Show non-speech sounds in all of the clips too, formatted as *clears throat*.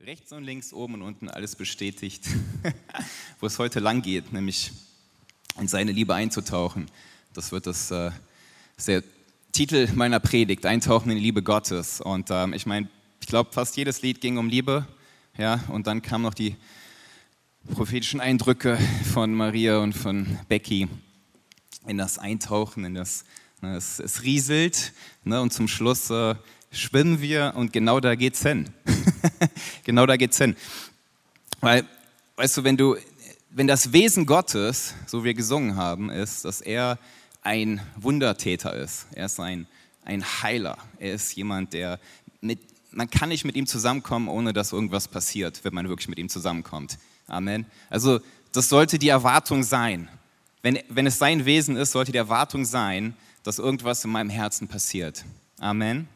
rechts und links, oben und unten alles bestätigt, *laughs* wo es heute lang geht, nämlich in seine Liebe einzutauchen. Das wird das, äh, der Titel meiner Predigt, Eintauchen in die Liebe Gottes. Und ähm, ich meine, ich glaube, fast jedes Lied ging um Liebe. Ja, und dann kamen noch die prophetischen Eindrücke von Maria und von Becky in das Eintauchen, in das, ne, es, es, rieselt ne, und zum Schluss äh, schwimmen wir und genau da geht's hin. *laughs* *laughs* genau da geht's hin. Weil, weißt du, wenn du, wenn das Wesen Gottes, so wir gesungen haben, ist, dass er ein Wundertäter ist. Er ist ein, ein Heiler. Er ist jemand, der mit, man kann nicht mit ihm zusammenkommen, ohne dass irgendwas passiert, wenn man wirklich mit ihm zusammenkommt. Amen. Also, das sollte die Erwartung sein. Wenn, wenn es sein Wesen ist, sollte die Erwartung sein, dass irgendwas in meinem Herzen passiert. Amen.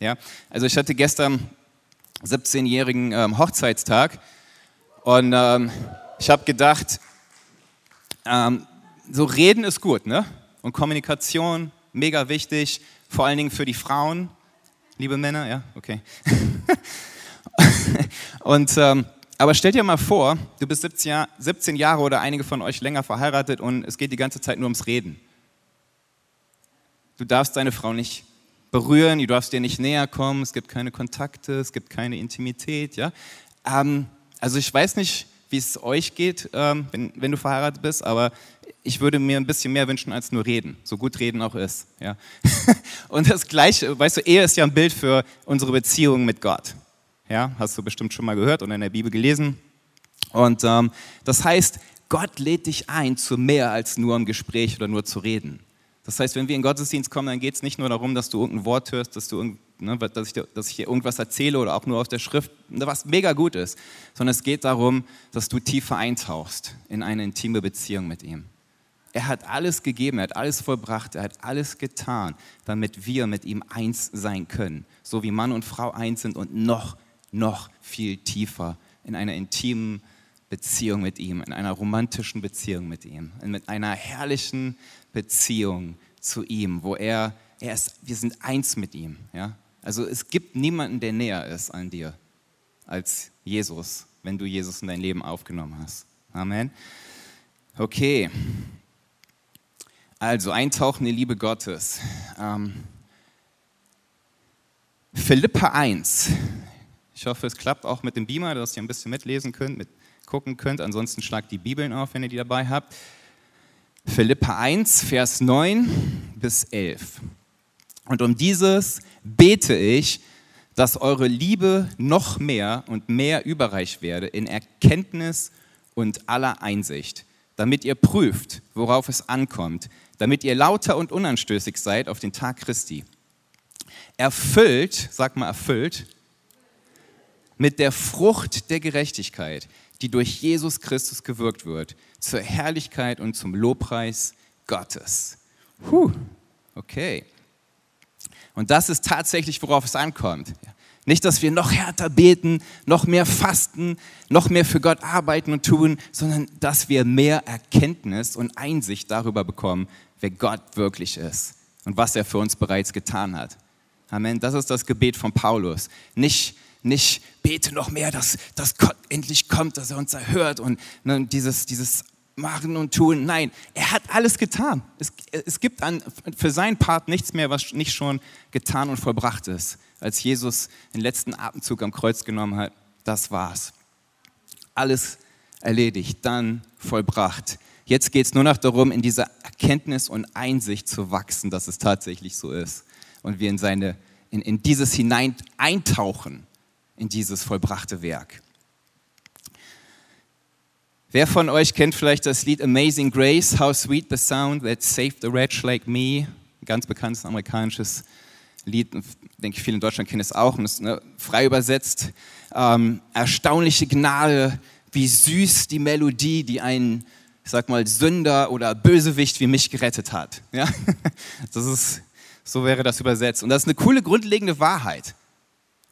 Ja? Also ich hatte gestern 17-jährigen ähm, Hochzeitstag und ähm, ich habe gedacht, ähm, so reden ist gut, ne? Und Kommunikation, mega wichtig, vor allen Dingen für die Frauen. Liebe Männer, ja, okay. *laughs* und, ähm, aber stell dir mal vor, du bist 17, Jahr, 17 Jahre oder einige von euch länger verheiratet und es geht die ganze Zeit nur ums Reden. Du darfst deine Frau nicht berühren, du darfst dir nicht näher kommen, es gibt keine Kontakte, es gibt keine Intimität. Ja? Ähm, also ich weiß nicht, wie es euch geht, ähm, wenn, wenn du verheiratet bist, aber ich würde mir ein bisschen mehr wünschen als nur reden, so gut reden auch ist. Ja? *laughs* Und das Gleiche, weißt du, Ehe ist ja ein Bild für unsere Beziehung mit Gott. Ja, hast du bestimmt schon mal gehört und in der Bibel gelesen. Und ähm, das heißt, Gott lädt dich ein zu mehr als nur ein Gespräch oder nur zu reden. Das heißt, wenn wir in Gottesdienst kommen, dann geht es nicht nur darum, dass du irgendein Wort hörst, dass, du, ne, dass, ich, dass ich dir irgendwas erzähle oder auch nur aus der Schrift, was mega gut ist, sondern es geht darum, dass du tiefer eintauchst in eine intime Beziehung mit ihm. Er hat alles gegeben, er hat alles vollbracht, er hat alles getan, damit wir mit ihm eins sein können. So wie Mann und Frau eins sind und noch, noch viel tiefer in einer intimen Beziehung mit ihm, in einer romantischen Beziehung mit ihm, mit einer herrlichen Beziehung zu ihm, wo er, er ist, wir sind eins mit ihm. Ja? Also es gibt niemanden, der näher ist an dir als Jesus, wenn du Jesus in dein Leben aufgenommen hast. Amen. Okay. Also eintauchen in die Liebe Gottes. Ähm, Philippa 1. Ich hoffe, es klappt auch mit dem Beamer, dass ihr ein bisschen mitlesen könnt, mitgucken könnt. Ansonsten schlagt die Bibeln auf, wenn ihr die dabei habt. Philippa 1, Vers 9 bis 11. Und um dieses bete ich, dass eure Liebe noch mehr und mehr überreich werde in Erkenntnis und aller Einsicht, damit ihr prüft, worauf es ankommt, damit ihr lauter und unanstößig seid auf den Tag Christi. Erfüllt, sag mal erfüllt, mit der Frucht der Gerechtigkeit, die durch Jesus Christus gewirkt wird, zur Herrlichkeit und zum Lobpreis Gottes. Puh, okay. Und das ist tatsächlich, worauf es ankommt. Nicht, dass wir noch härter beten, noch mehr fasten, noch mehr für Gott arbeiten und tun, sondern dass wir mehr Erkenntnis und Einsicht darüber bekommen, wer Gott wirklich ist und was er für uns bereits getan hat. Amen. Das ist das Gebet von Paulus. Nicht nicht bete noch mehr, dass, dass Gott endlich kommt, dass er uns erhört und ne, dieses, dieses Machen und Tun. Nein, er hat alles getan. Es, es gibt an, für seinen Part nichts mehr, was nicht schon getan und vollbracht ist. Als Jesus den letzten Atemzug am Kreuz genommen hat, das war's. Alles erledigt, dann vollbracht. Jetzt geht es nur noch darum, in dieser Erkenntnis und Einsicht zu wachsen, dass es tatsächlich so ist. Und wir in, seine, in, in dieses hinein eintauchen in dieses vollbrachte Werk. Wer von euch kennt vielleicht das Lied Amazing Grace, How Sweet the Sound That Saved a Wretch Like Me? Ein ganz bekanntes amerikanisches Lied, denke ich, viele in Deutschland kennen es auch und ist ne, frei übersetzt. Ähm, erstaunliche Gnade, wie süß die Melodie, die einen, ich sag mal, Sünder oder Bösewicht wie mich gerettet hat. Ja? *laughs* Das ist, so wäre das übersetzt. Und das ist eine coole, grundlegende Wahrheit.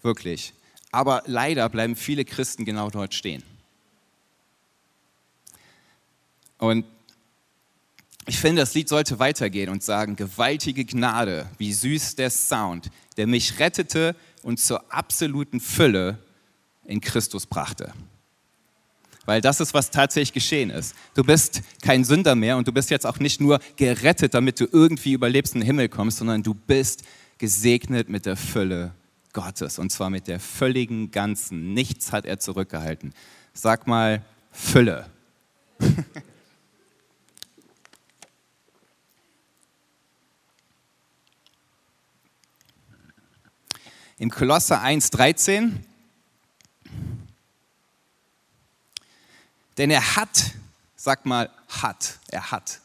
Wirklich. Aber leider bleiben viele Christen genau dort stehen. Und ich finde, das Lied sollte weitergehen und sagen, gewaltige Gnade, wie süß der Sound, der mich rettete und zur absoluten Fülle in Christus brachte. Weil das ist, was tatsächlich geschehen ist. Du bist kein Sünder mehr und du bist jetzt auch nicht nur gerettet, damit du irgendwie überlebst in den Himmel kommst, sondern du bist gesegnet mit der Fülle Gottes und zwar mit der völligen Ganzen. Nichts hat er zurückgehalten. Sag mal Fülle. *laughs* Im Kolosser 1,13 Denn er hat, sag mal, hat, er hat,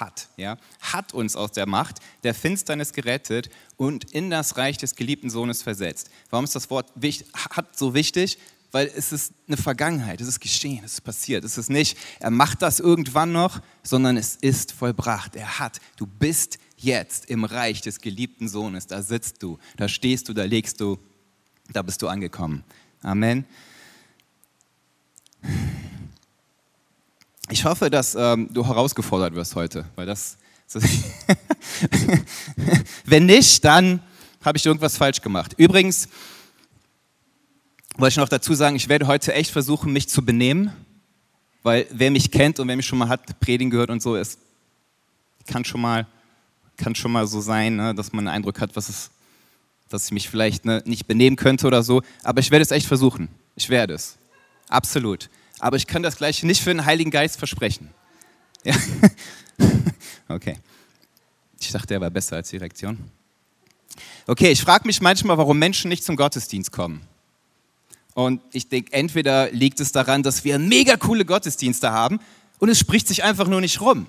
hat, ja, hat uns aus der Macht der Finsternis gerettet und in das Reich des geliebten Sohnes versetzt. Warum ist das Wort hat so wichtig? Weil es ist eine Vergangenheit, es ist geschehen, es ist passiert. Es ist nicht, er macht das irgendwann noch, sondern es ist vollbracht. Er hat, du bist jetzt im Reich des geliebten Sohnes. Da sitzt du, da stehst du, da legst du, da bist du angekommen. Amen. Ich hoffe, dass ähm, du herausgefordert wirst heute, weil das. *laughs* Wenn nicht, dann habe ich irgendwas falsch gemacht. Übrigens wollte ich noch dazu sagen, ich werde heute echt versuchen, mich zu benehmen, weil wer mich kennt und wer mich schon mal hat predigen gehört und so, es kann schon mal, kann schon mal so sein, ne, dass man einen Eindruck hat, was es, dass ich mich vielleicht ne, nicht benehmen könnte oder so. Aber ich werde es echt versuchen. Ich werde es. Absolut aber ich kann das Gleiche nicht für den Heiligen Geist versprechen. Ja? *laughs* Okay. Ich dachte, er war besser als die Reaktion. Okay, ich frage mich manchmal, warum Menschen nicht zum Gottesdienst kommen. Und ich denke, entweder liegt es daran, dass wir mega coole Gottesdienste haben und es spricht sich einfach nur nicht rum.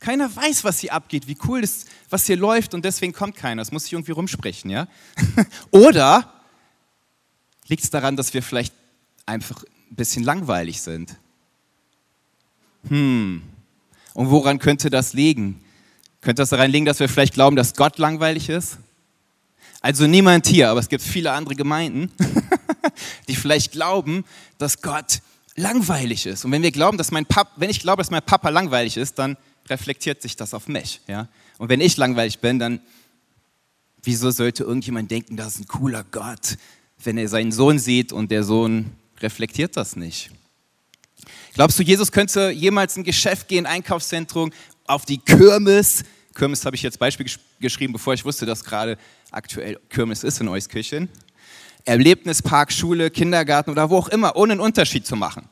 Keiner weiß, was hier abgeht, wie cool ist, was hier läuft und deswegen kommt keiner. Es muss sich irgendwie rumsprechen, ja? *laughs* Oder liegt es daran, dass wir vielleicht einfach ein bisschen langweilig sind. Hm, und woran könnte das liegen? Könnte das daran liegen, dass wir vielleicht glauben, dass Gott langweilig ist? Also niemand hier, aber es gibt viele andere Gemeinden, *laughs* die vielleicht glauben, dass Gott langweilig ist. Und wenn wir glauben, dass mein Papa, wenn ich glaube, dass mein Papa langweilig ist, dann reflektiert sich das auf mich. Ja? Und wenn ich langweilig bin, dann wieso sollte irgendjemand denken, das ist ein cooler Gott, wenn er seinen Sohn sieht und der Sohn reflektiert das nicht. Glaubst du, Jesus könnte jemals ein Geschäft gehen, Einkaufszentrum, auf die Kirmes? Kirmes habe ich jetzt Beispiel geschrieben, bevor ich wusste, dass gerade aktuell Kirmes ist in Euskirchen. Erlebnispark, Schule, Kindergarten oder wo auch immer, ohne einen Unterschied zu machen.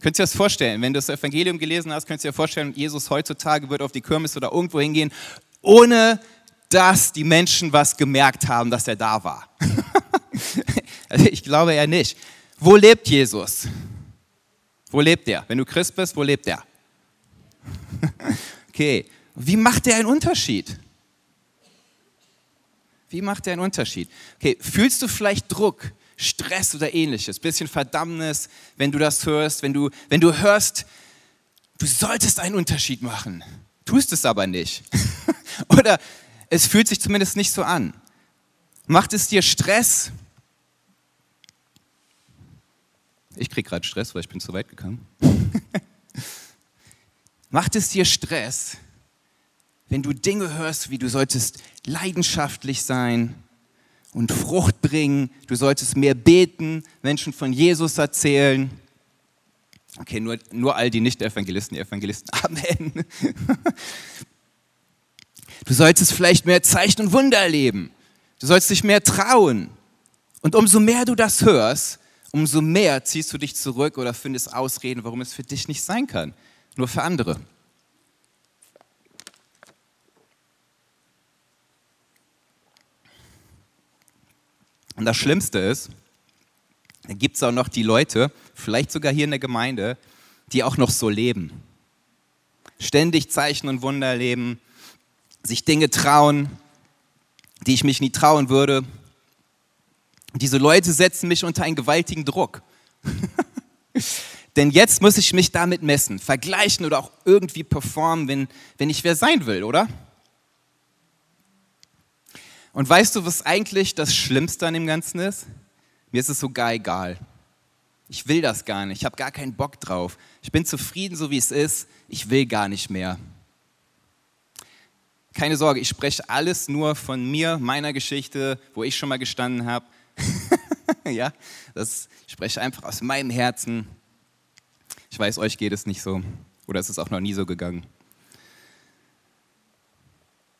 Könnt ihr das vorstellen? Wenn du das Evangelium gelesen hast, könnt ihr dir vorstellen, Jesus heutzutage wird auf die Kirmes oder irgendwo hingehen, ohne dass die Menschen was gemerkt haben, dass er da war. *laughs* also ich glaube eher nicht. Wo lebt Jesus? Wo lebt er? Wenn du Christ bist, wo lebt er? *laughs* okay, wie macht er einen Unterschied? Wie macht er einen Unterschied? Okay, fühlst du vielleicht Druck, Stress oder ähnliches, bisschen Verdammnis, wenn du das hörst, wenn du, wenn du hörst, du solltest einen Unterschied machen, tust es aber nicht. *laughs* oder es fühlt sich zumindest nicht so an. Macht es dir Stress? Ich kriege gerade Stress, weil ich bin zu weit gekommen. *laughs* Macht es dir Stress, wenn du Dinge hörst, wie du solltest leidenschaftlich sein und Frucht bringen, du solltest mehr beten, Menschen von Jesus erzählen. Okay, nur, nur all die Nicht-Evangelisten, die Evangelisten, *laughs* Amen. Du solltest vielleicht mehr Zeichen und Wunder erleben. Du sollst dich mehr trauen. Und umso mehr du das hörst, umso mehr ziehst du dich zurück oder findest Ausreden, warum es für dich nicht sein kann, nur für andere. Und das Schlimmste ist, da gibt es auch noch die Leute, vielleicht sogar hier in der Gemeinde, die auch noch so leben. Ständig Zeichen und Wunder erleben, sich Dinge trauen, die ich mich nie trauen würde, diese Leute setzen mich unter einen gewaltigen Druck. *laughs* Denn jetzt muss ich mich damit messen, vergleichen oder auch irgendwie performen, wenn, wenn ich wer sein will, oder? Und weißt du, was eigentlich das Schlimmste an dem Ganzen ist? Mir ist es sogar egal. Ich will das gar nicht. Ich habe gar keinen Bock drauf. Ich bin zufrieden, so wie es ist. Ich will gar nicht mehr. Keine Sorge, ich spreche alles nur von mir, meiner Geschichte, wo ich schon mal gestanden habe. *laughs* ja, das, spreche einfach aus meinem Herzen. Ich weiß, euch geht es nicht so. Oder es ist auch noch nie so gegangen.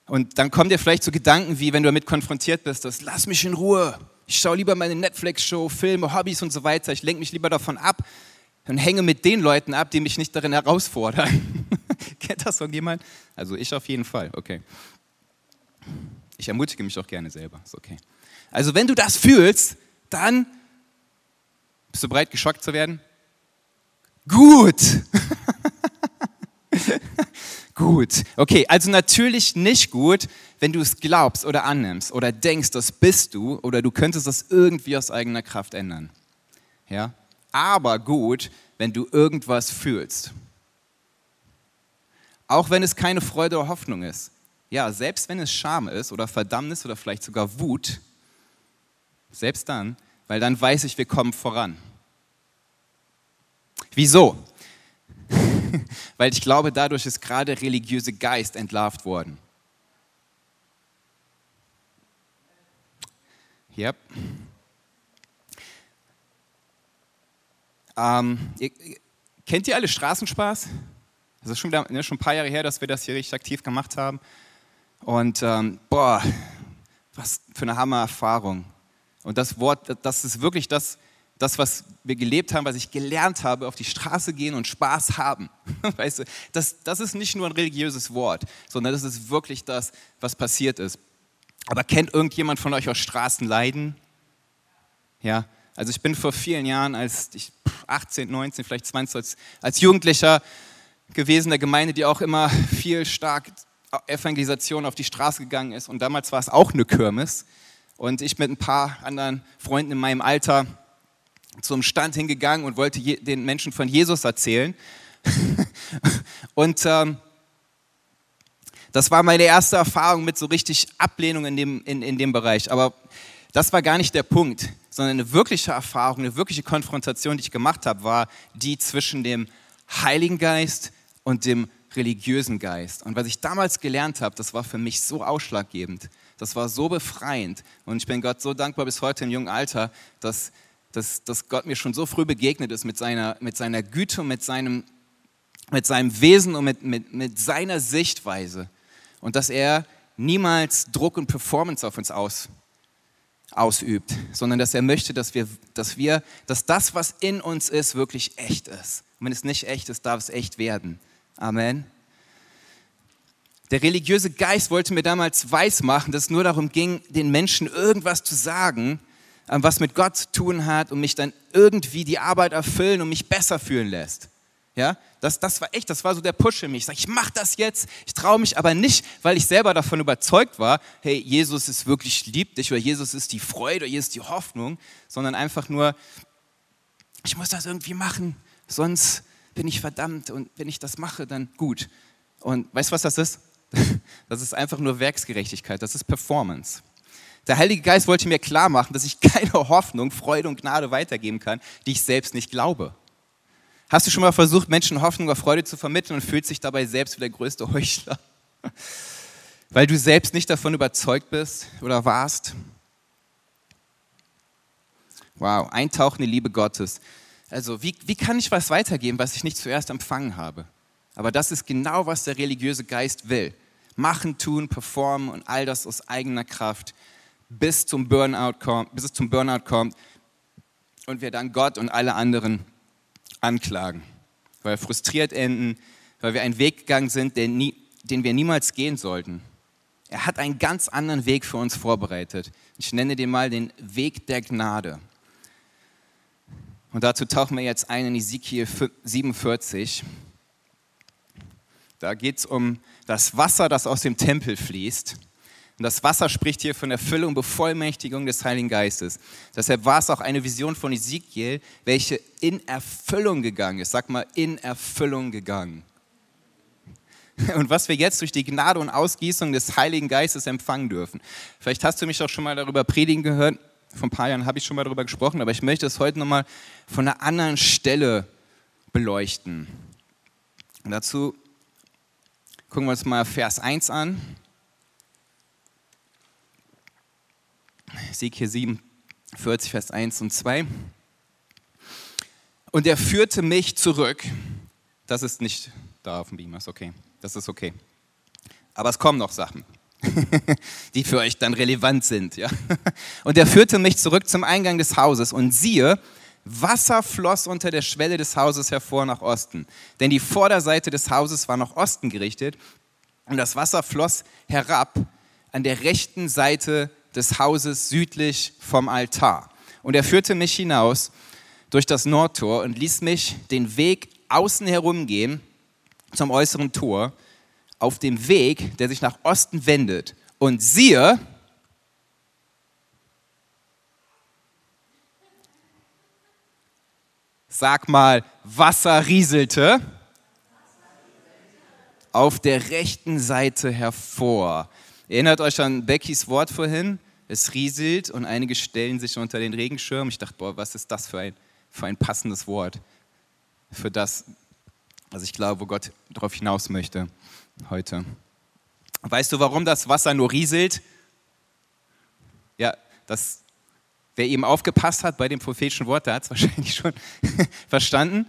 Und dann kommen dir vielleicht so Gedanken wie, wenn du damit konfrontiert bist, dass lass mich in Ruhe. Ich schaue lieber meine Netflix-Show, Filme, Hobbys und so weiter. Ich lenke mich lieber davon ab und hänge mit den Leuten ab, die mich nicht darin herausfordern. *laughs* Kennt das irgendjemand? Also ich auf jeden Fall, okay. Ich ermutige mich auch gerne selber, ist okay. Also wenn du das fühlst, dann bist du bereit, geschockt zu werden? Gut. *laughs* gut. Okay, also natürlich nicht gut, wenn du es glaubst oder annimmst oder denkst, das bist du oder du könntest das irgendwie aus eigener Kraft ändern. Ja? Aber gut, wenn du irgendwas fühlst. Auch wenn es keine Freude oder Hoffnung ist. Ja, selbst wenn es Scham ist oder Verdammnis oder vielleicht sogar Wut, selbst dann, weil dann weiß ich, wir kommen voran. Wieso? *laughs* weil ich glaube, dadurch ist gerade religiöse Geist entlarvt worden. Yep. Ähm, ihr, kennt ihr alle Straßenspaß? Das ist schon, ne, schon ein paar Jahre her, dass wir das hier richtig aktiv gemacht haben. Und ähm, boah, was für eine Hammer-Erfahrung. Und das Wort, das ist wirklich das, das, was wir gelebt haben, was ich gelernt habe, auf die Straße gehen und Spaß haben. *laughs* Weißt du, das, das ist nicht nur ein religiöses Wort, sondern das ist wirklich das, was passiert ist. Aber kennt irgendjemand von euch auch Straßenleiden? Ja, also ich bin vor vielen Jahren, als ich 18, 19, vielleicht 20, als, als Jugendlicher gewesen der Gemeinde, die auch immer viel stark Evangelisation auf die Straße gegangen ist. Und damals war es auch eine Kirmes. Und ich mit ein paar anderen Freunden in meinem Alter zum Stand hingegangen und wollte den Menschen von Jesus erzählen. *laughs* und ähm, das war meine erste Erfahrung mit so richtig Ablehnung in dem, in, in dem Bereich. Aber das war gar nicht der Punkt, sondern eine wirkliche Erfahrung, eine wirkliche Konfrontation, die ich gemacht habe, war die zwischen dem Heiligen Geist und dem religiösen Geist. Und was ich damals gelernt habe, das war für mich so ausschlaggebend. Das war so befreiend. Und ich bin Gott so dankbar bis heute im jungen Alter, dass, dass, dass Gott mir schon so früh begegnet ist mit seiner, mit seiner Güte und mit seinem, mit seinem Wesen und mit, mit, mit seiner Sichtweise. Und dass er niemals Druck und Performance auf uns aus, ausübt, sondern dass er möchte, dass wir, dass wir, dass das, was in uns ist, wirklich echt ist. Und wenn es nicht echt ist, darf es echt werden. Amen. Der religiöse Geist wollte mir damals weismachen, dass es nur darum ging, den Menschen irgendwas zu sagen, ähm, was mit Gott zu tun hat und mich dann irgendwie die Arbeit erfüllen und mich besser fühlen lässt. Ja, das, das war echt, das war so der Push in mich. Ich sage, ich mache das jetzt, ich traue mich aber nicht, weil ich selber davon überzeugt war, hey, Jesus ist wirklich lieb dich oder Jesus ist die Freude oder Jesus ist die Hoffnung, sondern einfach nur, ich muss das irgendwie machen, sonst bin ich verdammt und wenn ich das mache, dann gut. Und weißt du, was das ist? *laughs* Das ist einfach nur Werksgerechtigkeit, das ist Performance. Der Heilige Geist wollte mir klar machen, dass ich keine Hoffnung, Freude und Gnade weitergeben kann, die ich selbst nicht glaube. Hast du schon mal versucht, Menschen Hoffnung oder Freude zu vermitteln und fühlst dich dabei selbst wie der größte Heuchler? *laughs* Weil du selbst nicht davon überzeugt bist oder warst? Wow, eintauchende Liebe Gottes. Also wie, wie kann ich was weitergeben, was ich nicht zuerst empfangen habe? Aber das ist genau, was der religiöse Geist will. Machen, tun, performen und all das aus eigener Kraft, bis, zum Burnout kommt, bis es zum Burnout kommt und wir dann Gott und alle anderen anklagen, weil wir frustriert enden, weil wir einen Weg gegangen sind, den, nie, den wir niemals gehen sollten. Er hat einen ganz anderen Weg für uns vorbereitet. Ich nenne den mal den Weg der Gnade. Und dazu tauchen wir jetzt ein in Ezekiel 47. Da geht es um das Wasser, das aus dem Tempel fließt. Und das Wasser spricht hier von Erfüllung, Bevollmächtigung des Heiligen Geistes. Deshalb war es auch eine Vision von Ezekiel, welche in Erfüllung gegangen ist. Sag mal, in Erfüllung gegangen. Und was wir jetzt durch die Gnade und Ausgießung des Heiligen Geistes empfangen dürfen. Vielleicht hast du mich auch schon mal darüber predigen gehört. Vor ein paar Jahren habe ich schon mal darüber gesprochen, aber ich möchte es heute nochmal von einer anderen Stelle beleuchten. Und dazu gucken wir uns mal Vers 1 an. Sieg hier 7, 40, Vers 1 und 2. Und er führte mich zurück. Das ist nicht da auf dem Beamer, ist okay. Das ist okay. Aber es kommen noch Sachen, *laughs* die für euch dann relevant sind. Ja? Und er führte mich zurück zum Eingang des Hauses und siehe, Wasser floss unter der Schwelle des Hauses hervor nach Osten. Denn die Vorderseite des Hauses war nach Osten gerichtet und das Wasser floss herab an der rechten Seite des Hauses südlich vom Altar. Und er führte mich hinaus durch das Nordtor und ließ mich den Weg außen herum gehen zum äußeren Tor auf dem Weg, der sich nach Osten wendet. Und siehe, sag mal, Wasser rieselte auf der rechten Seite hervor. Erinnert euch an Beckys Wort vorhin? Es rieselt und einige stellen sich unter den Regenschirm. Ich dachte, boah, was ist das für ein, für ein passendes Wort für das, was ich glaube, wo Gott darauf hinaus möchte heute. Weißt du, warum das Wasser nur rieselt? Ja, das, wer eben aufgepasst hat bei dem prophetischen Wort, der hat es *laughs* wahrscheinlich schon *laughs* verstanden.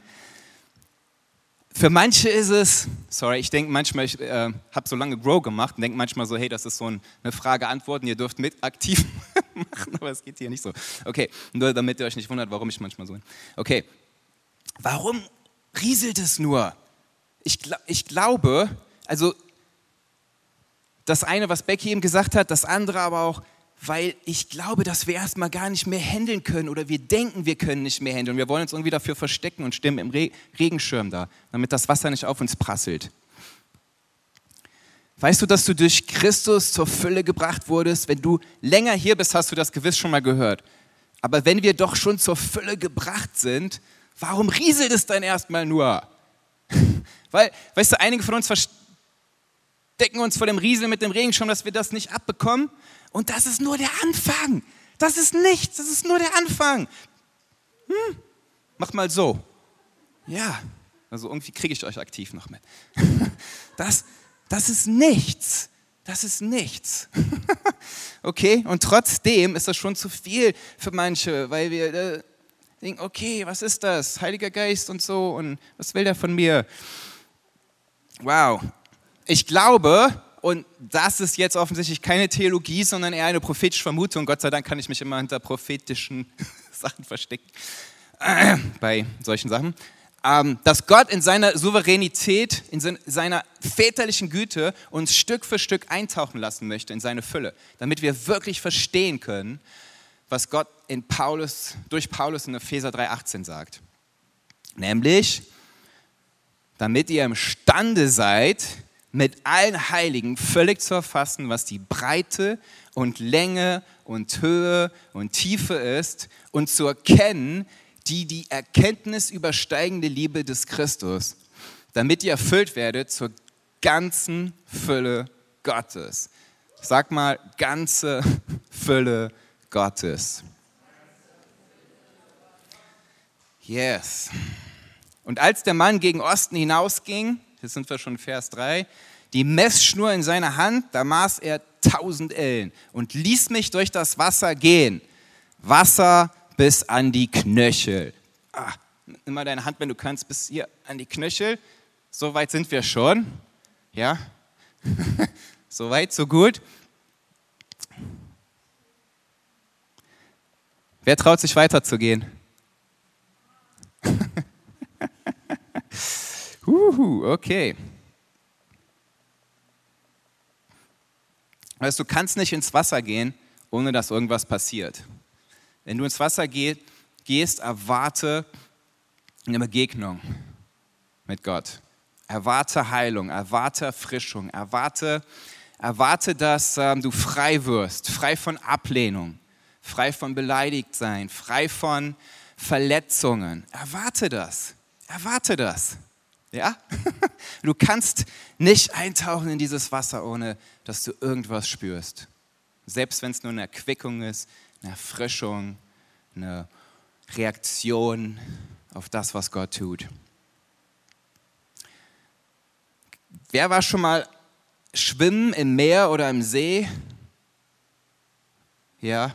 Für manche ist es, sorry, ich denke manchmal, ich äh, habe so lange Grow gemacht und denke manchmal so, hey, das ist so ein, eine Frage-Antworten, ihr dürft mit aktiv *laughs* machen, aber es geht hier nicht so. Okay, nur damit ihr euch nicht wundert, warum ich manchmal so bin. Okay, warum rieselt es nur? Ich, ich glaube, also das eine, was Becky eben gesagt hat, das andere aber auch, weil ich glaube, dass wir erstmal gar nicht mehr handeln können oder wir denken, wir können nicht mehr handeln. Wir wollen uns irgendwie dafür verstecken und stimmen im Re Regenschirm da, damit das Wasser nicht auf uns prasselt. Weißt du, dass du durch Christus zur Fülle gebracht wurdest? Wenn du länger hier bist, hast du das gewiss schon mal gehört. Aber wenn wir doch schon zur Fülle gebracht sind, warum rieselt es dann erstmal nur? *laughs* Weil, weißt du, einige von uns verstecken uns vor dem Rieseln mit dem Regenschirm, dass wir das nicht abbekommen. Und das ist nur der Anfang. Das ist nichts, das ist nur der Anfang. Hm, macht mal so. Ja, also irgendwie kriege ich euch aktiv noch mit. *laughs* Das, das ist nichts. Das ist nichts. *laughs* okay, und trotzdem ist das schon zu viel für manche, weil wir äh, denken, okay, was ist das? Heiliger Geist und so, und was will der von mir? Wow. Ich glaube, und das ist jetzt offensichtlich keine Theologie, sondern eher eine prophetische Vermutung. Gott sei Dank kann ich mich immer hinter prophetischen *laughs* Sachen verstecken, äh, *clears throat* bei solchen Sachen. Ähm, dass Gott in seiner Souveränität, in seiner väterlichen Güte uns Stück für Stück eintauchen lassen möchte in seine Fülle, damit wir wirklich verstehen können, was Gott in Paulus, durch Paulus in Epheser 3,18 sagt. Nämlich, damit ihr imstande seid, mit allen Heiligen völlig zu erfassen, was die Breite und Länge und Höhe und Tiefe ist und zu erkennen, die die Erkenntnis übersteigende Liebe des Christus, damit ihr erfüllt werdet zur ganzen Fülle Gottes. Sag mal, ganze *laughs* Fülle Gottes. Yes. Und als der Mann gegen Osten hinausging, jetzt sind wir schon Vers 3, die Messschnur in seiner Hand, da maß er 1000 Ellen und ließ mich durch das Wasser gehen. Wasser bis an die Knöchel. Ah, nimm mal deine Hand, wenn du kannst, bis hier an die Knöchel. So weit sind wir schon. Ja? *laughs* so weit, so gut. Wer traut sich weiterzugehen? Uhu, okay. Weißt du, kannst nicht ins Wasser gehen, ohne dass irgendwas passiert. Wenn du ins Wasser geh, gehst, erwarte eine Begegnung mit Gott. Erwarte Heilung, erwarte Erfrischung, erwarte, erwarte dass ähm, du frei wirst, frei von Ablehnung, frei von Beleidigtsein, frei von Verletzungen. Erwarte das, erwarte das. Ja? *laughs* Du kannst nicht eintauchen in dieses Wasser, ohne dass du irgendwas spürst. Selbst wenn es nur eine Erquickung ist, eine Erfrischung, eine Reaktion auf das, was Gott tut. Wer war schon mal schwimmen im Meer oder im See? Ja.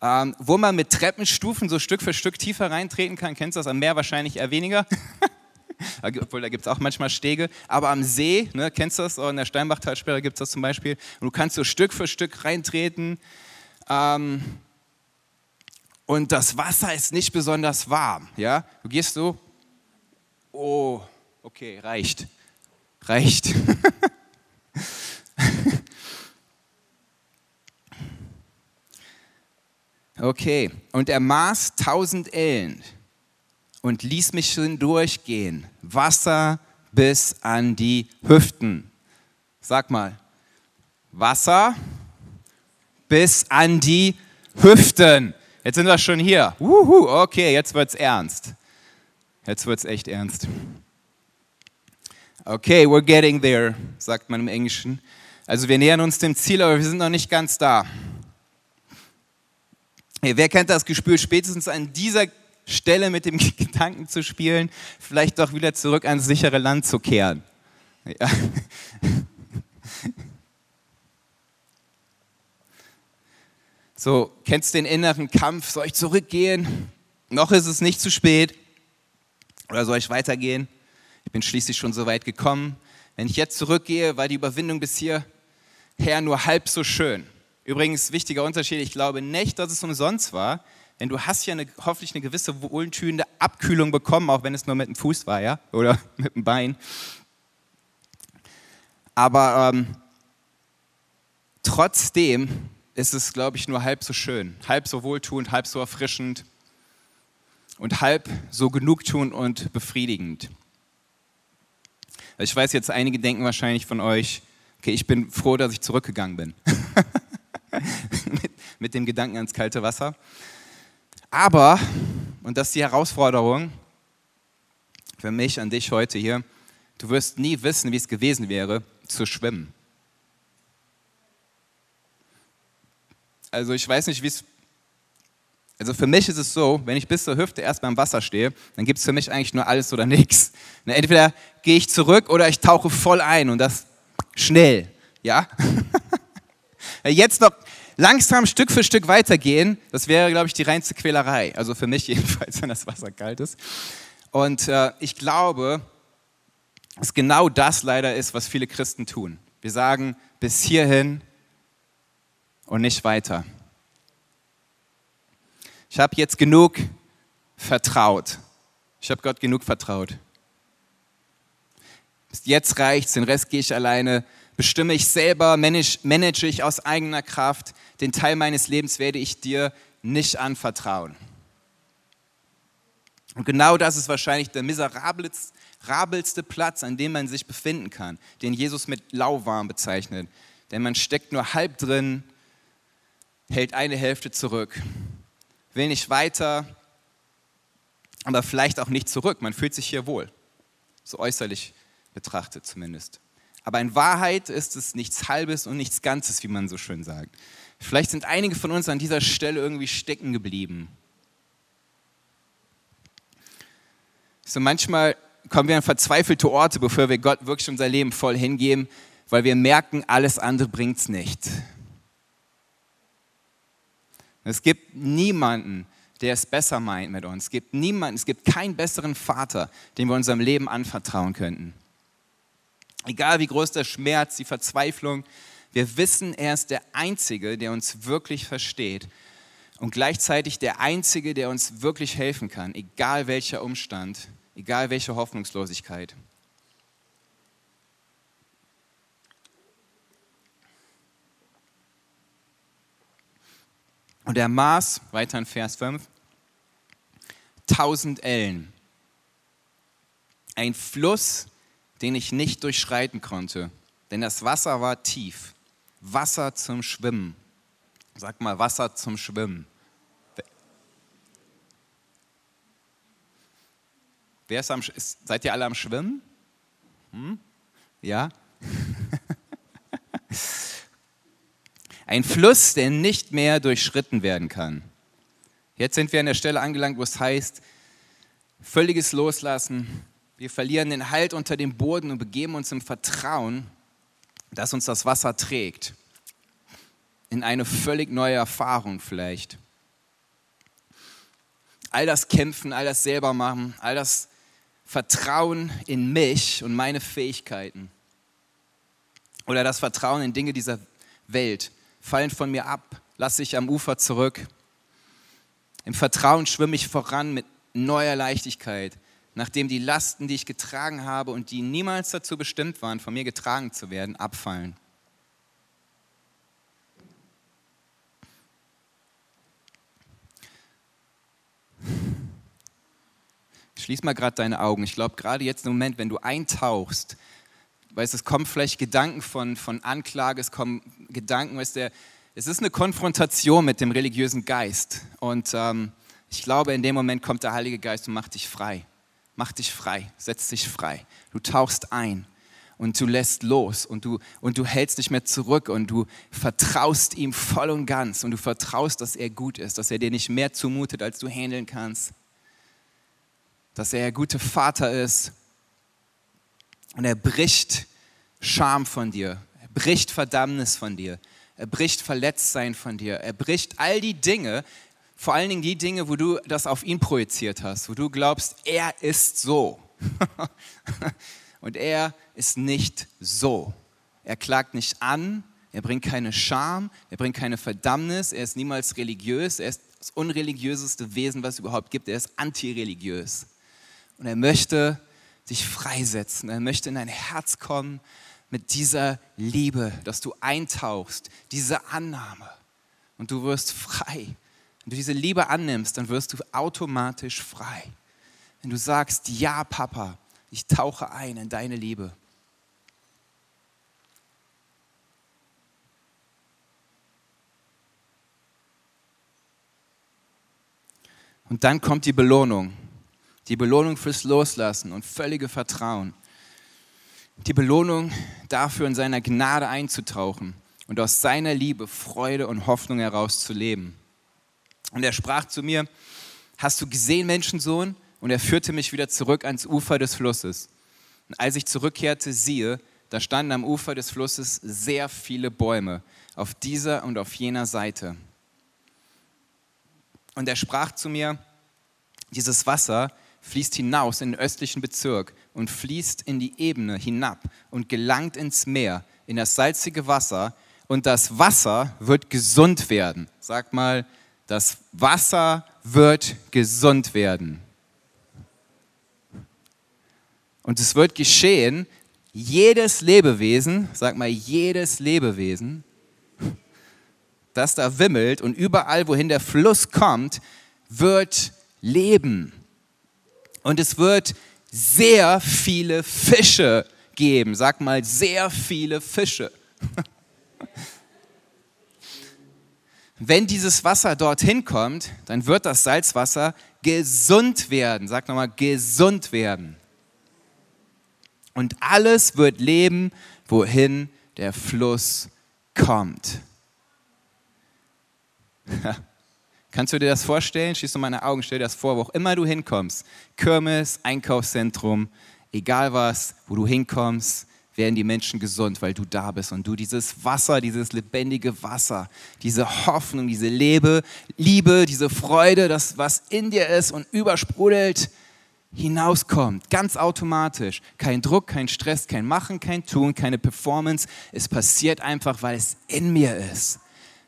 ähm, wo man mit Treppenstufen so Stück für Stück tiefer reintreten kann. Kennst du das am Meer wahrscheinlich eher weniger? *laughs* *laughs* Obwohl, da gibt es auch manchmal Stege. Aber am See, ne, kennst du das? In der Steinbachtalsperre gibt es das zum Beispiel. Und du kannst so Stück für Stück reintreten. Ähm, und das Wasser ist nicht besonders warm. Ja? Du gehst so, oh, okay, reicht. Reicht. *laughs* Okay, und er maß tausend Ellen und ließ mich durchgehen, Wasser bis an die Hüften. Sag mal, Wasser bis an die Hüften. Jetzt sind wir schon hier. Uhu, okay, jetzt wird's ernst. Jetzt wird's echt ernst. Okay, we're getting there, sagt man im Englischen. Also wir nähern uns dem Ziel, aber wir sind noch nicht ganz da. Hey, wer kennt das Gespür, spätestens an dieser Stelle mit dem *laughs* Gedanken zu spielen, vielleicht doch wieder zurück ans sichere Land zu kehren? Ja. *laughs* So, kennst den inneren Kampf, soll ich zurückgehen? Noch ist es nicht zu spät. Oder soll ich weitergehen? Ich bin schließlich schon so weit gekommen. Wenn ich jetzt zurückgehe, war die Überwindung bis hierher nur halb so schön. Übrigens, wichtiger Unterschied, ich glaube nicht, dass es umsonst war, denn du hast ja eine, hoffentlich eine gewisse wohltönende Abkühlung bekommen, auch wenn es nur mit dem Fuß war, ja, oder *laughs* mit dem Bein. Aber ähm, trotzdem ist es, glaube ich, nur halb so schön, halb so wohltuend, halb so erfrischend und halb so genugtuend und befriedigend. Ich weiß jetzt, einige denken wahrscheinlich von euch, okay, ich bin froh, dass ich zurückgegangen bin. *laughs* mit, mit dem Gedanken ans kalte Wasser. Aber, und das ist die Herausforderung für mich an dich heute hier, du wirst nie wissen, wie es gewesen wäre, zu schwimmen. Also ich weiß nicht, wie es... Also für mich ist es so, wenn ich bis zur Hüfte erst beim Wasser stehe, dann gibt es für mich eigentlich nur alles oder nichts. Entweder gehe ich zurück oder ich tauche voll ein und das schnell. Ja? *laughs* Jetzt noch langsam Stück für Stück weitergehen, das wäre, glaube ich, die reinste Quälerei. Also für mich *laughs* jedenfalls, wenn das Wasser kalt ist. Und äh, ich glaube, dass genau das leider ist, was viele Christen tun. Wir sagen bis hierhin und nicht weiter. Ich habe jetzt genug vertraut. Ich habe Gott genug vertraut. Jetzt reicht's, den Rest gehe ich alleine bestimme ich selber, manage, manage ich aus eigener Kraft, den Teil meines Lebens werde ich dir nicht anvertrauen. Und genau das ist wahrscheinlich der miserabelste Platz, an dem man sich befinden kann, den Jesus mit lauwarm bezeichnet. Denn man steckt nur halb drin, hält eine Hälfte zurück, will nicht weiter, aber vielleicht auch nicht zurück. Man fühlt sich hier wohl, so äußerlich betrachtet zumindest. Aber in Wahrheit ist es nichts Halbes und nichts Ganzes, wie man so schön sagt. Vielleicht sind einige von uns an dieser Stelle irgendwie stecken geblieben. So manchmal kommen wir an verzweifelte Orte, bevor wir Gott wirklich unser Leben voll hingeben, weil wir merken, alles andere bringt es nicht. Es gibt niemanden, der es besser meint mit uns. Es gibt niemanden, es gibt keinen besseren Vater, dem wir unserem Leben anvertrauen könnten. Egal wie groß der Schmerz, die Verzweiflung, wir wissen, er ist der Einzige, der uns wirklich versteht und gleichzeitig der Einzige, der uns wirklich helfen kann, egal welcher Umstand, egal welche Hoffnungslosigkeit. Und er maß, weiter in Vers 5, 1000 Ellen. Ein Fluss, den ich nicht durchschreiten konnte, denn das Wasser war tief. Wasser zum Schwimmen. Sag mal, Wasser zum Schwimmen. Wer ist am, ist, seid ihr alle am Schwimmen? Hm? Ja? *laughs* Ein Fluss, der nicht mehr durchschritten werden kann. Jetzt sind wir an der Stelle angelangt, wo es heißt, völliges Loslassen, wir verlieren den Halt unter dem Boden und begeben uns im Vertrauen, dass uns das Wasser trägt. In eine völlig neue Erfahrung vielleicht. all das Kämpfen, all das selber machen, all das Vertrauen in mich und meine Fähigkeiten oder das Vertrauen in Dinge dieser Welt fallen von mir ab, lasse ich am Ufer zurück. Im Vertrauen schwimme ich voran mit neuer Leichtigkeit, nachdem die Lasten, die ich getragen habe und die niemals dazu bestimmt waren, von mir getragen zu werden, abfallen. Schließ mal gerade deine Augen. Ich glaube, gerade jetzt im Moment, wenn du eintauchst, weißt es kommen vielleicht Gedanken von, von Anklage, es kommen Gedanken, weißt der, es ist eine Konfrontation mit dem religiösen Geist. Und ähm, ich glaube, in dem Moment kommt der Heilige Geist und macht dich frei. Macht dich frei, setzt dich frei. Du tauchst ein und du lässt los und du, und du hältst nicht mehr zurück und du vertraust ihm voll und ganz und du vertraust, dass er gut ist, dass er dir nicht mehr zumutet, als du handeln kannst dass er der gute Vater ist und er bricht Scham von dir, er bricht Verdammnis von dir, er bricht Verletztsein von dir, er bricht all die Dinge, vor allen Dingen die Dinge, wo du das auf ihn projiziert hast, wo du glaubst, er ist so. *laughs* und er ist nicht so. Er klagt nicht an, er bringt keine Scham, er bringt keine Verdammnis, er ist niemals religiös, er ist das unreligiöseste Wesen, was es überhaupt gibt, er ist antireligiös. Und er möchte dich freisetzen. Er möchte in dein Herz kommen mit dieser Liebe, dass du eintauchst, diese Annahme. Und du wirst frei. Wenn du diese Liebe annimmst, dann wirst du automatisch frei. Wenn du sagst, ja, Papa, ich tauche ein in deine Liebe. Und dann kommt die Belohnung. Die Belohnung fürs Loslassen und völlige Vertrauen. Die Belohnung dafür, in seiner Gnade einzutauchen und aus seiner Liebe Freude und Hoffnung heraus zu leben. Und er sprach zu mir, hast du gesehen, Menschensohn? Und er führte mich wieder zurück ans Ufer des Flusses. Und als ich zurückkehrte, siehe, da standen am Ufer des Flusses sehr viele Bäume, auf dieser und auf jener Seite. Und er sprach zu mir, dieses Wasser fließt hinaus in den östlichen Bezirk und fließt in die Ebene hinab und gelangt ins Meer, in das salzige Wasser. Und das Wasser wird gesund werden. Sag mal, das Wasser wird gesund werden. Und es wird geschehen, jedes Lebewesen, sag mal, jedes Lebewesen, das da wimmelt und überall, wohin der Fluss kommt, wird leben. Und es wird sehr viele Fische geben. Sag mal, sehr viele Fische. *laughs* Wenn dieses Wasser dorthin kommt, dann wird das Salzwasser gesund werden. Sag nochmal, gesund werden. Und alles wird leben, wohin der Fluss kommt. *laughs* Kannst du dir das vorstellen? Schließ du meine Augen, stell dir das vor, wo auch immer du hinkommst. Kirmes, Einkaufszentrum, egal was, wo du hinkommst, werden die Menschen gesund, weil du da bist und du dieses Wasser, dieses lebendige Wasser, diese Hoffnung, diese Liebe, Liebe, diese Freude, das was in dir ist und übersprudelt, hinauskommt, ganz automatisch. Kein Druck, kein Stress, kein Machen, kein Tun, keine Performance. Es passiert einfach, weil es in mir ist.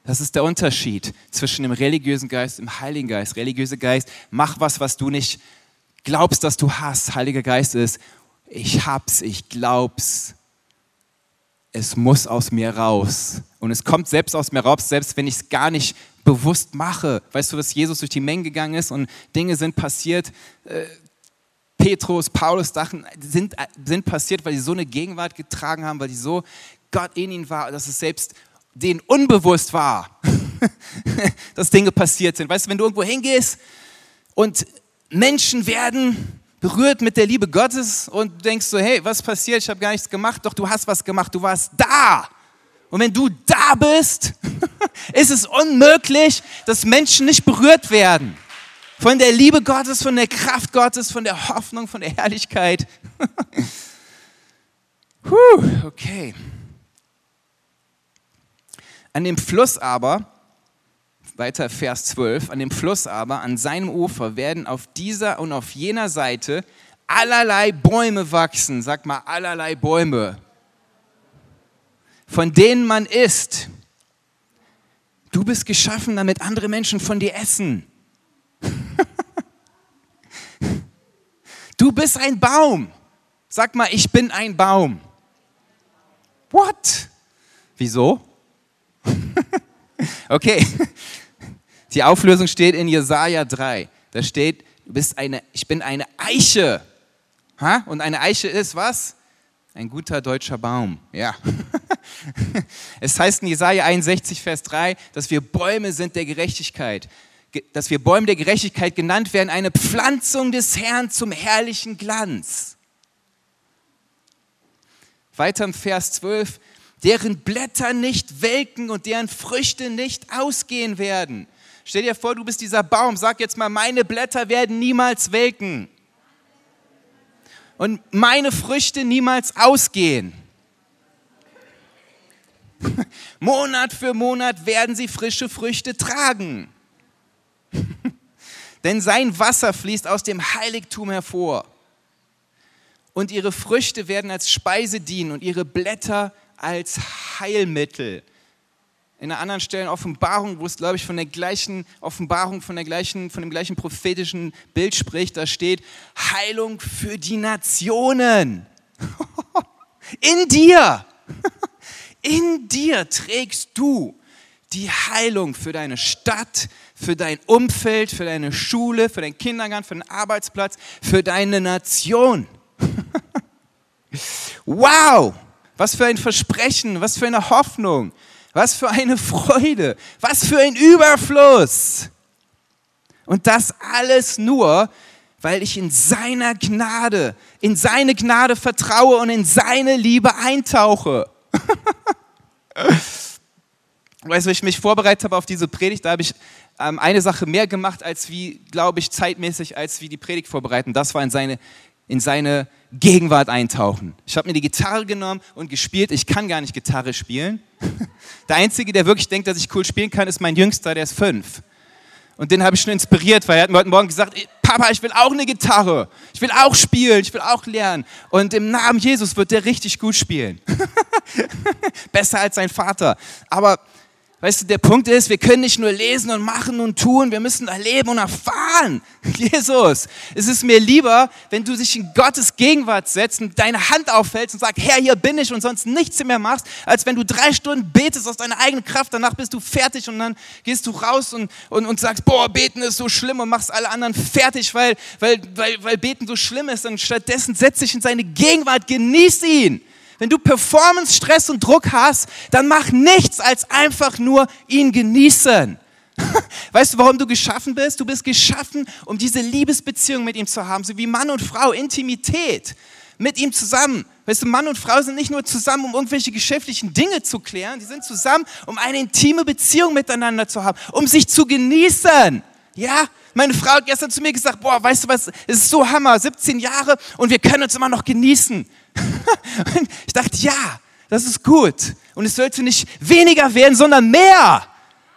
Das ist der Unterschied zwischen dem religiösen Geist und dem Heiligen Geist. Religiöser Geist, mach was, was du nicht glaubst, dass du hast. Heiliger Geist ist, ich hab's, ich glaub's. Es muss aus mir raus. Und es kommt selbst aus mir raus, selbst wenn ich es gar nicht bewusst mache. Weißt du, dass Jesus durch die Mengen gegangen ist und Dinge sind passiert. Äh, Petrus, Paulus Sachen sind, sind passiert, weil sie so eine Gegenwart getragen haben, weil die so Gott in ihnen war, dass es selbst denen unbewusst war, *laughs* dass Dinge passiert sind. Weißt du, wenn du irgendwo hingehst und Menschen werden berührt mit der Liebe Gottes und denkst so, hey, was passiert? Ich habe gar nichts gemacht. Doch du hast was gemacht. Du warst da. Und wenn du da bist, *laughs* ist es unmöglich, dass Menschen nicht berührt werden. Von der Liebe Gottes, von der Kraft Gottes, von der Hoffnung, von der Herrlichkeit. *laughs* Puh, okay. An dem Fluss aber, weiter Vers 12, an dem Fluss aber, an seinem Ufer werden auf dieser und auf jener Seite allerlei Bäume wachsen. Sag mal, allerlei Bäume, von denen man isst. Du bist geschaffen, damit andere Menschen von dir essen. du bist ein Baum. Sag mal, ich bin ein Baum. What? Wieso? *laughs* okay. *laughs* Die Auflösung steht in Jesaja 3. Da steht, du bist eine, ich bin eine Eiche. Ha? Und eine Eiche ist was? Ein guter deutscher Baum. Ja. *laughs* es heißt in Jesaja 61, Vers 3, dass wir Bäume sind der Gerechtigkeit. Dass wir Bäume der Gerechtigkeit genannt werden, eine Pflanzung des Herrn zum herrlichen Glanz. Weiter im Vers 12, deren Blätter nicht welken und deren Früchte nicht ausgehen werden. Stell dir vor, du bist dieser Baum, sag jetzt mal, meine Blätter werden niemals welken und meine Früchte niemals ausgehen. *laughs* Monat für Monat werden sie frische Früchte tragen. *laughs* Denn sein Wasser fließt aus dem Heiligtum hervor. Und ihre Früchte werden als Speise dienen und ihre Blätter als Heilmittel. In einer anderen Stelle Offenbarung, wo es, glaube ich, von der gleichen Offenbarung, von, der gleichen, von dem gleichen prophetischen Bild spricht, da steht Heilung für die Nationen. *laughs* In dir, *laughs* in dir trägst du die Heilung für deine Stadt, für dein Umfeld, für deine Schule, für deinen Kindergarten, für deinen Arbeitsplatz, für deine Nation. *laughs* wow! Was für ein Versprechen, was für eine Hoffnung, was für eine Freude, was für ein Überfluss. Und das alles nur, weil ich in seiner Gnade, in seine Gnade vertraue und in seine Liebe eintauche. *laughs* weißt du, ich mich vorbereitet habe auf diese Predigt, da habe ich ähm, eine Sache mehr gemacht, als wie, glaube ich, zeitmäßig, als wie die Predigt vorbereiten. Das war in seine, in seine Gegenwart eintauchen. Ich habe mir die Gitarre genommen und gespielt. Ich kann gar nicht Gitarre spielen. *laughs* Der Einzige, der wirklich denkt, dass ich cool spielen kann, ist mein Jüngster, der ist fünf. Und den habe ich schon inspiriert, weil er hat mir heute Morgen gesagt, Papa, ich will auch eine Gitarre. Ich will auch spielen, ich will auch lernen. Und im Namen Jesus wird der richtig gut spielen. *laughs* Besser als sein Vater. Aber Weißt du, der Punkt ist, wir können nicht nur lesen und machen und tun, wir müssen erleben und erfahren. *laughs* Jesus, es ist mir lieber, wenn du dich in Gottes Gegenwart setzt und deine Hand aufhältst und sagst, Herr, hier bin ich und sonst nichts mehr machst, als wenn du drei Stunden betest aus deiner eigenen Kraft, danach bist du fertig und dann gehst du raus und, und, und sagst, boah, beten ist so schlimm und machst alle anderen fertig, weil, weil, weil, weil beten so schlimm ist und stattdessen setz dich in seine Gegenwart, genieß ihn. Wenn du Performance, Stress und Druck hast, dann mach nichts als einfach nur ihn genießen. *laughs* Weißt du, warum du geschaffen bist? Du bist geschaffen, um diese Liebesbeziehung mit ihm zu haben, so wie Mann und Frau, Intimität mit ihm zusammen. Weißt du, Mann und Frau sind nicht nur zusammen, um irgendwelche geschäftlichen Dinge zu klären, die sind zusammen, um eine intime Beziehung miteinander zu haben, um sich zu genießen. Ja, meine Frau hat gestern zu mir gesagt, boah, weißt du was, es ist so Hammer, 17 Jahre und wir können uns immer noch genießen. *laughs* ich dachte, ja, das ist gut. Und es sollte nicht weniger werden, sondern mehr.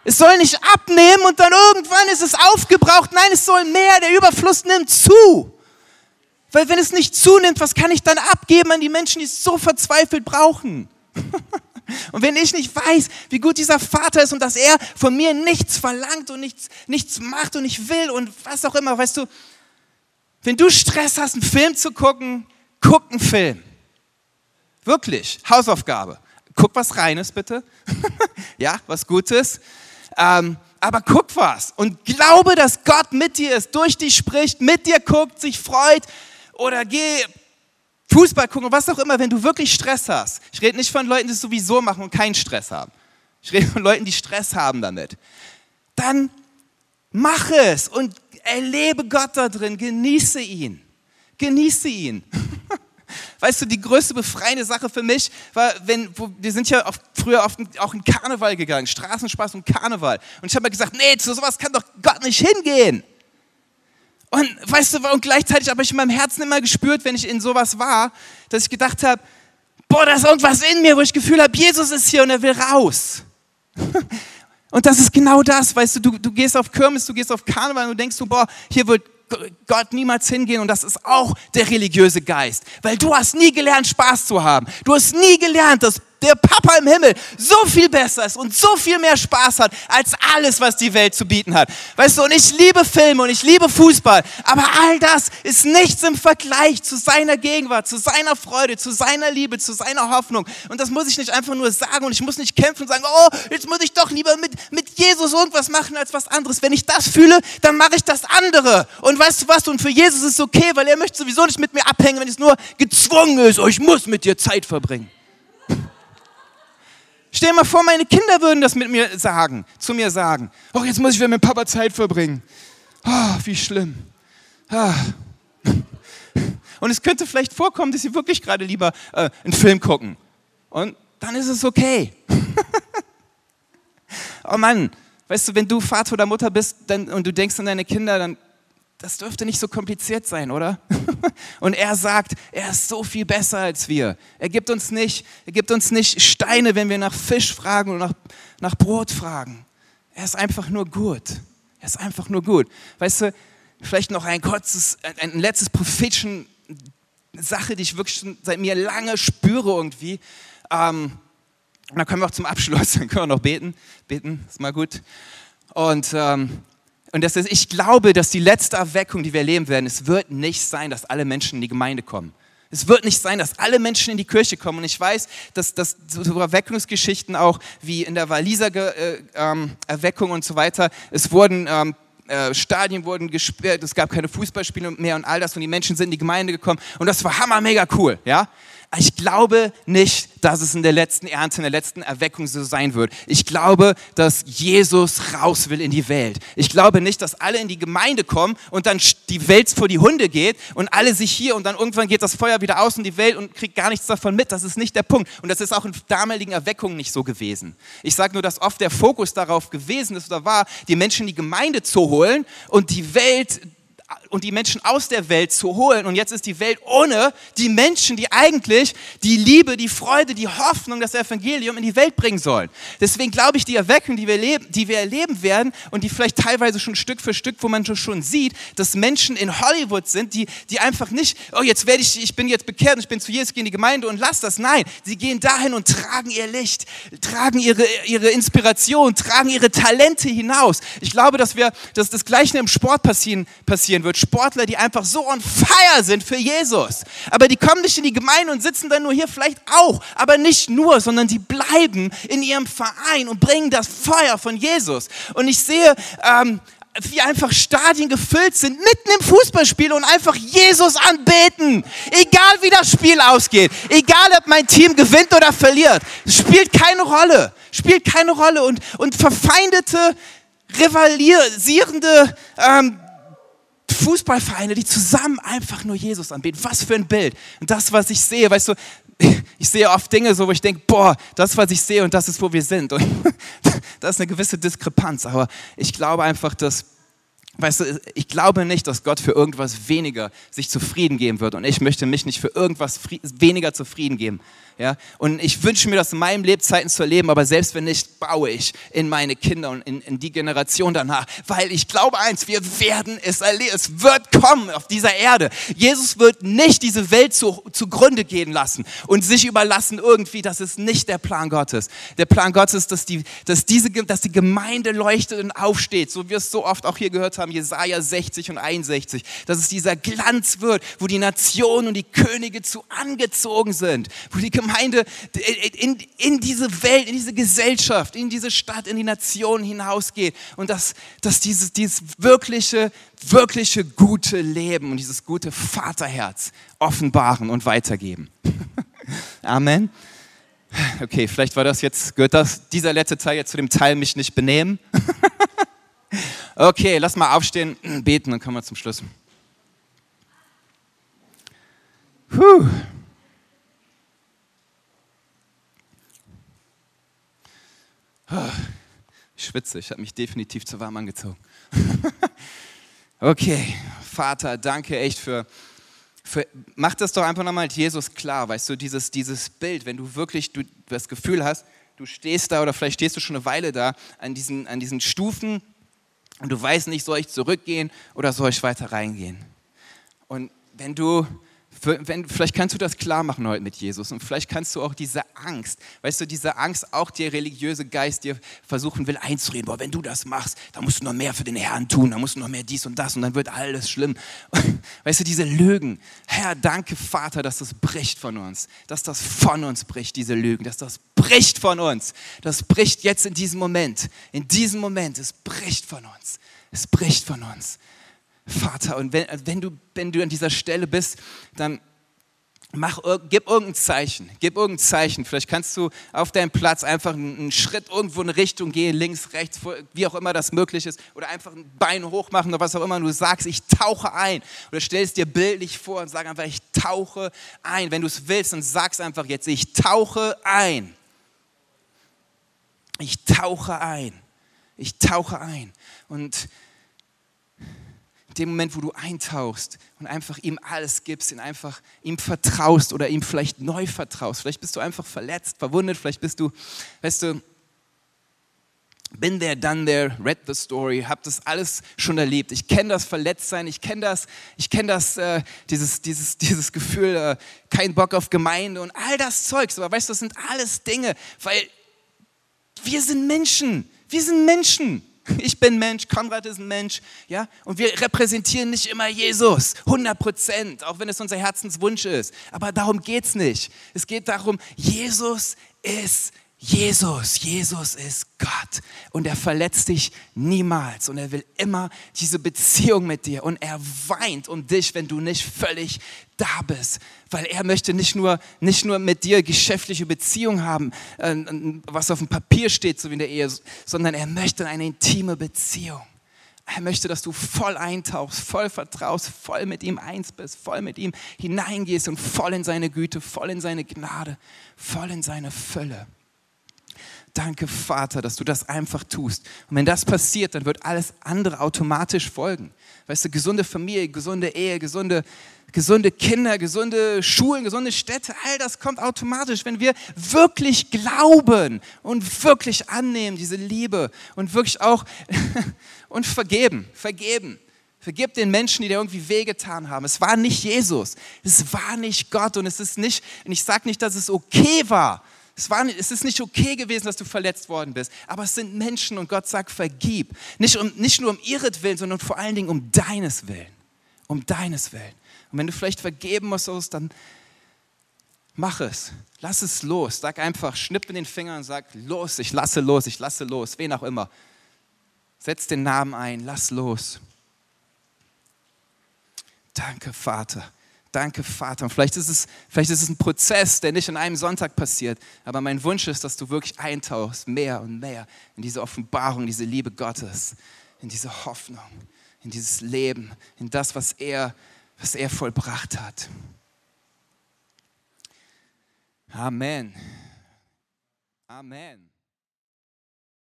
Es soll nicht abnehmen und dann irgendwann ist es aufgebraucht. Nein, es soll mehr. Der Überfluss nimmt zu. Weil wenn es nicht zunimmt, was kann ich dann abgeben an die Menschen, die es so verzweifelt brauchen? *laughs* Und wenn ich nicht weiß, wie gut dieser Vater ist und dass er von mir nichts verlangt und nichts, nichts macht und ich will und was auch immer, weißt du, wenn du Stress hast, einen Film zu gucken, guck einen Film. Wirklich, Hausaufgabe. Guck was Reines bitte. *laughs* ja, was Gutes. Ähm, aber guck was und glaube, dass Gott mit dir ist, durch dich spricht, mit dir guckt, sich freut. Oder geh Fußball gucken, was auch immer, wenn du wirklich Stress hast. Ich rede nicht von Leuten, die es sowieso machen und keinen Stress haben. Ich rede von Leuten, die Stress haben damit. Dann mach es und erlebe Gott da drin, genieße ihn. Genieße ihn. *laughs* Weißt du, die größte befreiende Sache für mich war, wenn, wo, wir sind ja oft, früher oft auch in Karneval gegangen, Straßenspaß und Karneval. Und ich habe mir gesagt, nee, zu sowas kann doch Gott nicht hingehen. Und weißt du, und gleichzeitig habe ich in meinem Herzen immer gespürt, wenn ich in sowas war, dass ich gedacht habe, boah, da ist irgendwas in mir, wo ich Gefühl habe, Jesus ist hier und er will raus. *laughs* Und das ist genau das, weißt du, du, du gehst auf Kirmes, du gehst auf Karneval und du denkst du, boah, hier wird Gott niemals hingehen und das ist auch der religiöse Geist, weil du hast nie gelernt, Spaß zu haben. Du hast nie gelernt, dass der Papa im Himmel so viel besser ist und so viel mehr Spaß hat als alles, was die Welt zu bieten hat. Weißt du, und ich liebe Filme und ich liebe Fußball, aber all das ist nichts im Vergleich zu seiner Gegenwart, zu seiner Freude, zu seiner Liebe, zu seiner Hoffnung. Und das muss ich nicht einfach nur sagen und ich muss nicht kämpfen und sagen, oh, jetzt muss ich doch lieber mit, mit Jesus irgendwas machen als was anderes. Wenn ich das fühle, dann mache ich das andere. Und weißt du was? Und für Jesus ist es okay, weil er möchte sowieso nicht mit mir abhängen, wenn es nur gezwungen ist, oh, ich muss mit dir Zeit verbringen. Stell dir mal vor, meine Kinder würden das mit mir sagen, zu mir sagen. Oh, jetzt muss ich wieder mit Papa Zeit verbringen. Oh, wie schlimm. Ah. Und es könnte vielleicht vorkommen, dass sie wirklich gerade lieber äh, einen Film gucken. Und dann ist es okay. *laughs* oh Mann, weißt du, wenn du Vater oder Mutter bist dann, und du denkst an deine Kinder, dann das dürfte nicht so kompliziert sein, oder? *laughs* Und er sagt, er ist so viel besser als wir. Er gibt uns nicht, er gibt uns nicht Steine, wenn wir nach Fisch fragen oder nach, nach Brot fragen. Er ist einfach nur gut. Er ist einfach nur gut. Weißt du, vielleicht noch ein kurzes, ein, letztes prophetischen Sache, die ich wirklich schon seit mir lange spüre irgendwie. Ähm, und dann können wir auch zum Abschluss, dann *laughs* können wir noch beten. Beten ist mal gut. Und ähm, und das ist, ich glaube, dass die letzte Erweckung, die wir erleben werden, es wird nicht sein, dass alle Menschen in die Gemeinde kommen. Es wird nicht sein, dass alle Menschen in die Kirche kommen. Und ich weiß, dass, dass so Erweckungsgeschichten auch wie in der Waliser äh, ähm, Erweckung und so weiter, es wurden ähm, äh, Stadien wurden gesperrt, es gab keine Fußballspiele mehr und all das und die Menschen sind in die Gemeinde gekommen und das war hammer mega cool, ja. Ich glaube nicht, dass es in der letzten Ernte, in der letzten Erweckung so sein wird. Ich glaube, dass Jesus raus will in die Welt. Ich glaube nicht, dass alle in die Gemeinde kommen und dann die Welt vor die Hunde geht und alle sich hier und dann irgendwann geht das Feuer wieder aus in die Welt und kriegt gar nichts davon mit. Das ist nicht der Punkt. Und das ist auch in damaligen Erweckungen nicht so gewesen. Ich sage nur, dass oft der Fokus darauf gewesen ist oder war, die Menschen in die Gemeinde zu holen und die Welt und die Menschen aus der Welt zu holen. Und jetzt ist die Welt ohne die Menschen, die eigentlich die Liebe, die Freude, die Hoffnung, das Evangelium in die Welt bringen sollen. Deswegen glaube ich, die Erweckung, die wir, leben, die wir erleben werden und die vielleicht teilweise schon Stück für Stück, wo man schon sieht, dass Menschen in Hollywood sind, die, die einfach nicht, oh, jetzt werde ich, ich bin jetzt bekehrt und ich bin zu Jesus, gehe in die Gemeinde und lass das. Nein, sie gehen dahin und tragen ihr Licht, tragen ihre, ihre Inspiration, tragen ihre Talente hinaus. Ich glaube, dass wir, dass das Gleiche im Sport passieren, passieren wird. Sportler, die einfach so on fire sind für Jesus. Aber die kommen nicht in die Gemeinde und sitzen dann nur hier, vielleicht auch, aber nicht nur, sondern die bleiben in ihrem Verein und bringen das Feuer von Jesus. Und ich sehe, ähm, wie einfach Stadien gefüllt sind, mitten im Fußballspiel und einfach Jesus anbeten. Egal wie das Spiel ausgeht, egal ob mein Team gewinnt oder verliert, spielt keine Rolle, spielt keine Rolle. Und, und verfeindete, rivalisierende ähm, Fußballvereine, die zusammen einfach nur Jesus anbeten. Was für ein Bild. Und das, was ich sehe, weißt du, *laughs* ich sehe oft Dinge so, wo ich denke, boah, das, was ich sehe und das ist, wo wir sind. Und *laughs* da ist eine gewisse Diskrepanz. Aber ich glaube einfach, dass, weißt du, ich glaube nicht, dass Gott für irgendwas weniger sich zufrieden geben wird. Und ich möchte mich nicht für irgendwas weniger zufrieden geben. Ja? Und ich wünsche mir das in meinen Lebzeiten zu erleben, aber selbst wenn nicht, baue ich in meine Kinder und in, in die Generation danach, weil ich glaube eins, wir werden es erleben, es wird kommen auf dieser Erde. Jesus wird nicht diese Welt zu, zugrunde gehen lassen und sich überlassen irgendwie, das ist nicht der Plan Gottes. Der Plan Gottes ist, dass die, dass diese, dass die Gemeinde leuchtet und aufsteht, so wie wir es so oft auch hier gehört haben, Jesaja 60 und 61, dass es dieser Glanz wird, wo die Nationen und die Könige zu angezogen sind, wo die Gemeinde in, in diese Welt, in diese Gesellschaft, in diese Stadt, in die Nation hinausgeht und dass, dass dieses, dieses wirkliche, wirkliche gute Leben und dieses gute Vaterherz offenbaren und weitergeben. *laughs* Amen. Okay, vielleicht war das jetzt, gehört das, dieser letzte Teil jetzt zu dem Teil mich nicht benehmen. *laughs* okay, lass mal aufstehen, beten, dann kommen wir zum Schluss. Puh. Ich schwitze, ich habe mich definitiv zu warm angezogen. *laughs* okay, Vater, danke echt für, für, mach das doch einfach nochmal Jesus klar, weißt du, dieses, dieses Bild, wenn du wirklich du das Gefühl hast, du stehst da oder vielleicht stehst du schon eine Weile da an diesen, an diesen Stufen und du weißt nicht, soll ich zurückgehen oder soll ich weiter reingehen. Und wenn du wenn, vielleicht kannst du das klar machen heute mit Jesus und vielleicht kannst du auch diese Angst, weißt du, diese Angst auch der religiöse Geist dir versuchen will einzureden, boah, wenn du das machst, dann musst du noch mehr für den Herrn tun, dann musst du noch mehr dies und das und dann wird alles schlimm. *laughs* Weißt du, diese Lügen. Herr, danke Vater, dass das bricht von uns, dass das von uns bricht, diese Lügen, dass das bricht von uns. Das bricht jetzt in diesem Moment, in diesem Moment, es bricht von uns. Es bricht von uns. Vater. Und wenn, wenn, du, wenn du an dieser Stelle bist, dann mach, gib irgendein Zeichen, gib irgendein Zeichen. Vielleicht kannst du auf deinem Platz einfach einen Schritt irgendwo in Richtung gehen, links, rechts, wie auch immer das möglich ist, oder einfach ein Bein hoch machen oder was auch immer. Und du sagst, ich tauche ein. Oder stellst dir bildlich vor und sag einfach, ich tauche ein. Wenn du es willst, dann sag's einfach jetzt, ich tauche ein. Ich tauche ein. Ich tauche ein. Und dem Moment, wo du eintauchst und einfach ihm alles gibst, ihn einfach ihm vertraust oder ihm vielleicht neu vertraust. Vielleicht bist du einfach verletzt, verwundet, vielleicht bist du, weißt du, bin there, done there, read the story, hab das alles schon erlebt. Ich kenne das Verletztsein, ich kenne das, ich kenne das, äh, dieses, dieses, *laughs* dieses Gefühl, äh, kein Bock auf Gemeinde und all das Zeugs. Aber weißt du, das sind alles Dinge, weil wir sind Menschen, wir sind Menschen. *laughs* Ich bin Mensch, Konrad ist ein Mensch, ja, und wir repräsentieren nicht immer Jesus, 100 Prozent, auch wenn es unser Herzenswunsch ist. Aber darum geht es nicht. Es geht darum, Jesus ist Jesus, Jesus ist Gott. Und er verletzt dich niemals. Und er will immer diese Beziehung mit dir. Und er weint um dich, wenn du nicht völlig da bist, weil er möchte nicht nur, nicht nur mit dir geschäftliche Beziehung haben, äh, was auf dem Papier steht, so wie in der Ehe, sondern er möchte eine intime Beziehung. Er möchte, dass du voll eintauchst, voll vertraust, voll mit ihm eins bist, voll mit ihm hineingehst und voll in seine Güte, voll in seine Gnade, voll in seine Fülle. Danke, Vater, dass du das einfach tust. Und wenn das passiert, dann wird alles andere automatisch folgen. Weißt du, gesunde Familie, gesunde Ehe, gesunde, gesunde Kinder, gesunde Schulen, gesunde Städte, all das kommt automatisch, wenn wir wirklich glauben und wirklich annehmen, diese Liebe und wirklich auch *laughs* und vergeben, vergeben. Vergib den Menschen, die dir irgendwie wehgetan haben. Es war nicht Jesus, es war nicht Gott und es ist nicht, und ich sage nicht, dass es okay war, es, war, es ist nicht okay gewesen, dass du verletzt worden bist, aber es sind Menschen und Gott sagt, vergib. Nicht, um, nicht nur um ihretwillen, sondern vor allen Dingen um deines Willen. Um deines Willen. Und wenn du vielleicht vergeben musst, dann mach es. Lass es los. Sag einfach, schnipp in den Finger und sag, los, ich lasse los, ich lasse los, wen auch immer. Setz den Namen ein, lass los. Danke, Vater. Danke, Vater. Und vielleicht ist, es, vielleicht ist es ein Prozess, der nicht an einem Sonntag passiert. Aber mein Wunsch ist, dass du wirklich eintauchst, mehr und mehr in diese Offenbarung, diese Liebe Gottes, in diese Hoffnung, in dieses Leben, in das, was er, was er vollbracht hat. Amen. Amen.